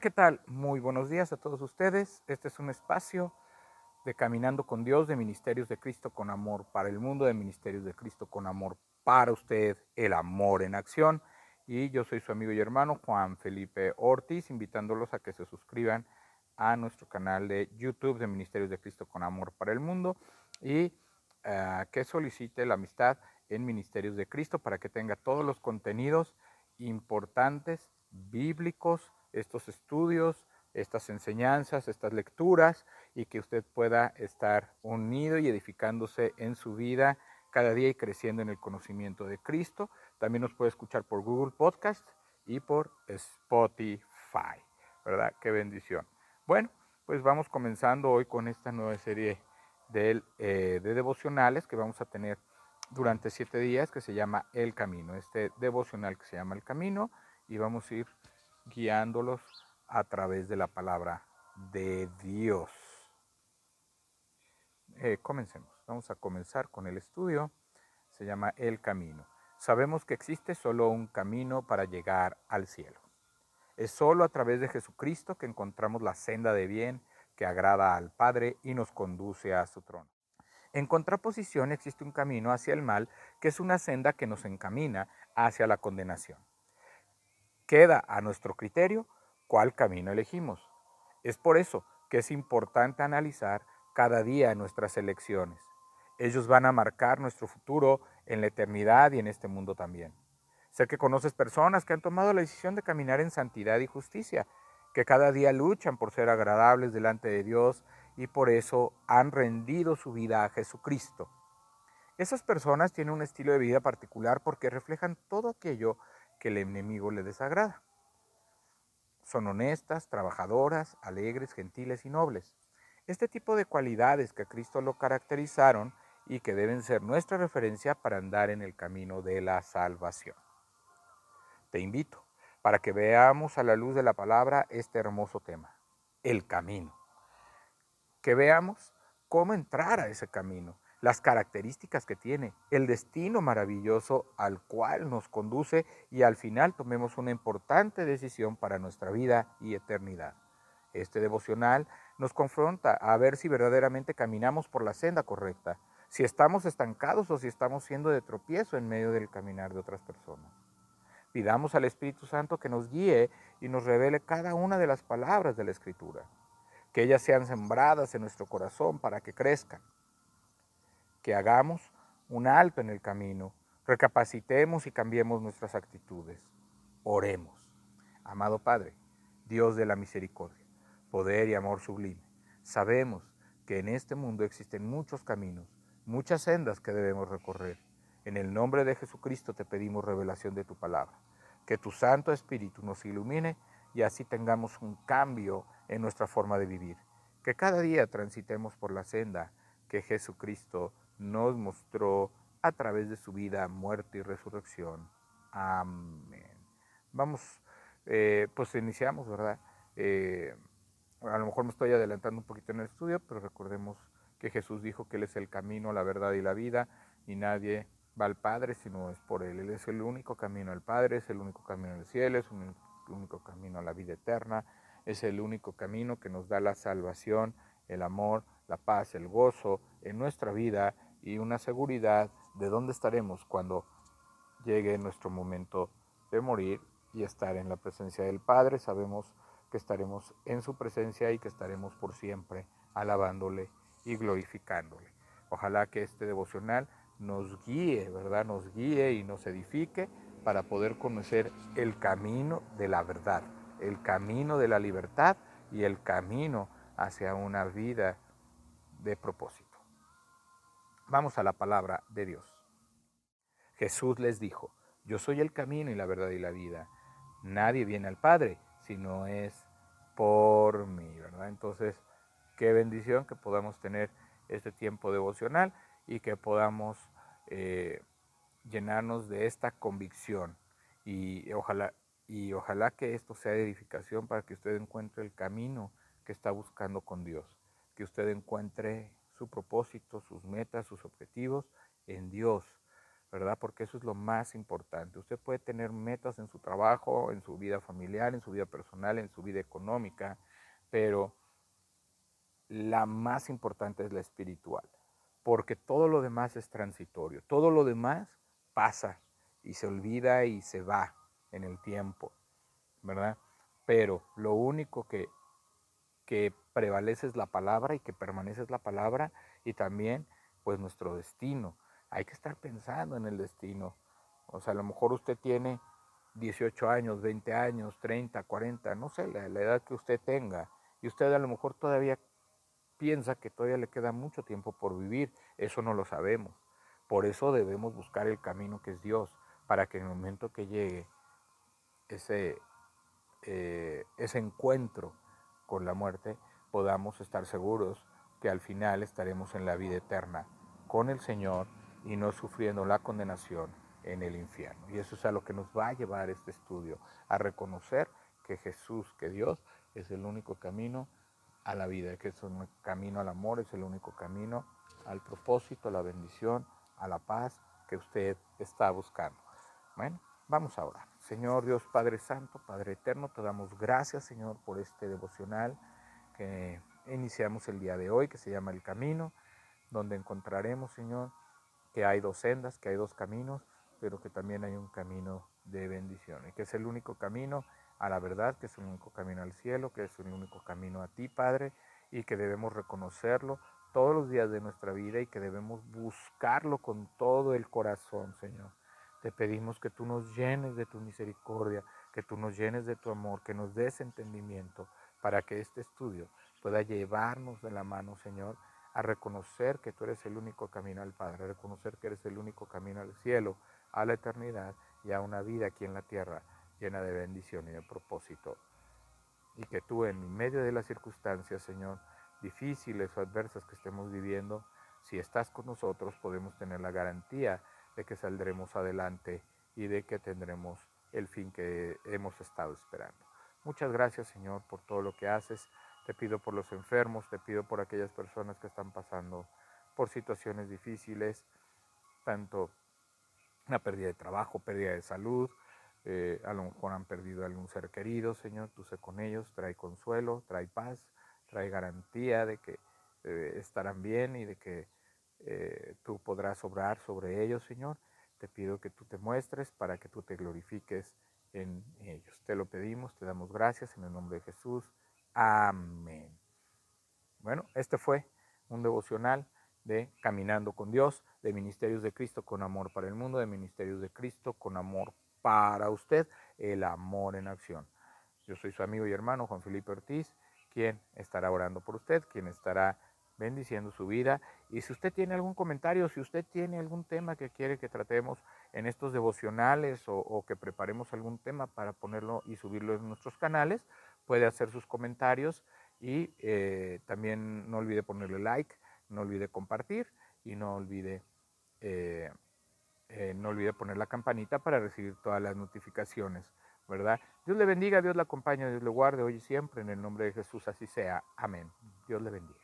¿qué tal? Muy buenos días a todos ustedes. Este es un espacio de Caminando con Dios, de Ministerios de Cristo con Amor para el mundo, de Ministerios de Cristo con Amor para usted, el amor en acción. Y yo soy su amigo y hermano Juan Felipe Ortiz, invitándolos a que se suscriban a nuestro canal de YouTube de Ministerios de Cristo con Amor para el mundo y uh, que solicite la amistad en Ministerios de Cristo para que tenga todos los contenidos importantes, bíblicos, estos estudios, estas enseñanzas, estas lecturas y que usted pueda estar unido y edificándose en su vida cada día y creciendo en el conocimiento de Cristo. También nos puede escuchar por Google Podcast y por Spotify, ¿verdad? Qué bendición. Bueno, pues vamos comenzando hoy con esta nueva serie de, eh, de devocionales que vamos a tener durante siete días que se llama El Camino. Este devocional que se llama El Camino y vamos a ir guiándolos a través de la palabra de Dios. Eh, comencemos. Vamos a comenzar con el estudio. Se llama El Camino. Sabemos que existe solo un camino para llegar al cielo. Es solo a través de Jesucristo que encontramos la senda de bien que agrada al Padre y nos conduce a su trono. En contraposición existe un camino hacia el mal, que es una senda que nos encamina hacia la condenación. Queda a nuestro criterio cuál camino elegimos. Es por eso que es importante analizar cada día nuestras elecciones. Ellos van a marcar nuestro futuro en la eternidad y en este mundo también. Sé que conoces personas que han tomado la decisión de caminar en santidad y justicia, que cada día luchan por ser agradables delante de Dios y por eso han rendido su vida a Jesucristo. Esas personas tienen un estilo de vida particular porque reflejan todo aquello que el enemigo le desagrada. Son honestas, trabajadoras, alegres, gentiles y nobles. Este tipo de cualidades que a Cristo lo caracterizaron y que deben ser nuestra referencia para andar en el camino de la salvación. Te invito para que veamos a la luz de la palabra este hermoso tema, el camino que veamos cómo entrar a ese camino, las características que tiene, el destino maravilloso al cual nos conduce y al final tomemos una importante decisión para nuestra vida y eternidad. Este devocional nos confronta a ver si verdaderamente caminamos por la senda correcta, si estamos estancados o si estamos siendo de tropiezo en medio del caminar de otras personas. Pidamos al Espíritu Santo que nos guíe y nos revele cada una de las palabras de la Escritura que ellas sean sembradas en nuestro corazón para que crezcan, que hagamos un alto en el camino, recapacitemos y cambiemos nuestras actitudes. Oremos. Amado Padre, Dios de la misericordia, poder y amor sublime, sabemos que en este mundo existen muchos caminos, muchas sendas que debemos recorrer. En el nombre de Jesucristo te pedimos revelación de tu palabra. Que tu Santo Espíritu nos ilumine y así tengamos un cambio en nuestra forma de vivir. Que cada día transitemos por la senda que Jesucristo nos mostró a través de su vida, muerte y resurrección. Amén. Vamos, eh, pues iniciamos, ¿verdad? Eh, a lo mejor me estoy adelantando un poquito en el estudio, pero recordemos que Jesús dijo que Él es el camino, la verdad y la vida, y nadie va al Padre si no es por Él. Él es el único camino al Padre, es el único camino al cielo, es el único camino a la vida eterna es el único camino que nos da la salvación, el amor, la paz, el gozo en nuestra vida y una seguridad de dónde estaremos cuando llegue nuestro momento de morir y estar en la presencia del Padre. Sabemos que estaremos en su presencia y que estaremos por siempre alabándole y glorificándole. Ojalá que este devocional nos guíe, ¿verdad? Nos guíe y nos edifique para poder conocer el camino de la verdad el camino de la libertad y el camino hacia una vida de propósito. Vamos a la palabra de Dios. Jesús les dijo, yo soy el camino y la verdad y la vida. Nadie viene al Padre si no es por mí, ¿verdad? Entonces, qué bendición que podamos tener este tiempo devocional y que podamos eh, llenarnos de esta convicción y ojalá y ojalá que esto sea edificación para que usted encuentre el camino que está buscando con Dios, que usted encuentre su propósito, sus metas, sus objetivos en Dios, ¿verdad? Porque eso es lo más importante. Usted puede tener metas en su trabajo, en su vida familiar, en su vida personal, en su vida económica, pero la más importante es la espiritual, porque todo lo demás es transitorio, todo lo demás pasa y se olvida y se va en el tiempo, ¿verdad? Pero lo único que, que prevalece es la palabra y que permanece es la palabra y también pues nuestro destino hay que estar pensando en el destino. O sea, a lo mejor usted tiene 18 años, 20 años, 30, 40, no sé, la, edad que usted tenga. Y usted a lo mejor todavía piensa que todavía le queda mucho tiempo por vivir. Eso no lo sabemos. Por eso debemos buscar el camino que es Dios, para que en el momento que llegue ese, eh, ese encuentro con la muerte, podamos estar seguros que al final estaremos en la vida eterna con el Señor y no sufriendo la condenación en el infierno. Y eso es a lo que nos va a llevar este estudio, a reconocer que Jesús, que Dios, es el único camino a la vida, que es un camino al amor, es el único camino al propósito, a la bendición, a la paz que usted está buscando. Bueno, vamos ahora. Señor Dios Padre Santo, Padre Eterno, te damos gracias, Señor, por este devocional que iniciamos el día de hoy, que se llama El Camino, donde encontraremos, Señor, que hay dos sendas, que hay dos caminos, pero que también hay un camino de bendición, y que es el único camino a la verdad, que es el único camino al cielo, que es el único camino a ti, Padre, y que debemos reconocerlo todos los días de nuestra vida y que debemos buscarlo con todo el corazón, Señor. Te pedimos que tú nos llenes de tu misericordia, que tú nos llenes de tu amor, que nos des entendimiento para que este estudio pueda llevarnos de la mano, Señor, a reconocer que tú eres el único camino al Padre, a reconocer que eres el único camino al cielo, a la eternidad y a una vida aquí en la tierra llena de bendición y de propósito. Y que tú en medio de las circunstancias, Señor, difíciles o adversas que estemos viviendo, si estás con nosotros podemos tener la garantía de que saldremos adelante y de que tendremos el fin que hemos estado esperando. Muchas gracias, Señor, por todo lo que haces. Te pido por los enfermos, te pido por aquellas personas que están pasando por situaciones difíciles, tanto una pérdida de trabajo, pérdida de salud, eh, a lo mejor han perdido algún ser querido, Señor, tú sé con ellos, trae consuelo, trae paz, trae garantía de que eh, estarán bien y de que eh, tú podrás obrar sobre ellos, Señor. Te pido que tú te muestres para que tú te glorifiques en ellos. Te lo pedimos, te damos gracias en el nombre de Jesús. Amén. Bueno, este fue un devocional de Caminando con Dios, de Ministerios de Cristo con amor para el mundo, de Ministerios de Cristo con amor para usted, el amor en acción. Yo soy su amigo y hermano Juan Felipe Ortiz, quien estará orando por usted, quien estará bendiciendo su vida. Y si usted tiene algún comentario, si usted tiene algún tema que quiere que tratemos en estos devocionales o, que preparemos algún tema para ponerlo y subirlo en nuestros canales, puede hacer sus comentarios y eh, también no olvide ponerle like, no olvide compartir y no olvide, eh, eh, no olvide poner la campanita para recibir todas las notificaciones, ¿verdad? Dios le bendiga, Dios le acompañe, Dios le guarde hoy y siempre, en el nombre de Jesús así sea. Amén. Dios le bendiga.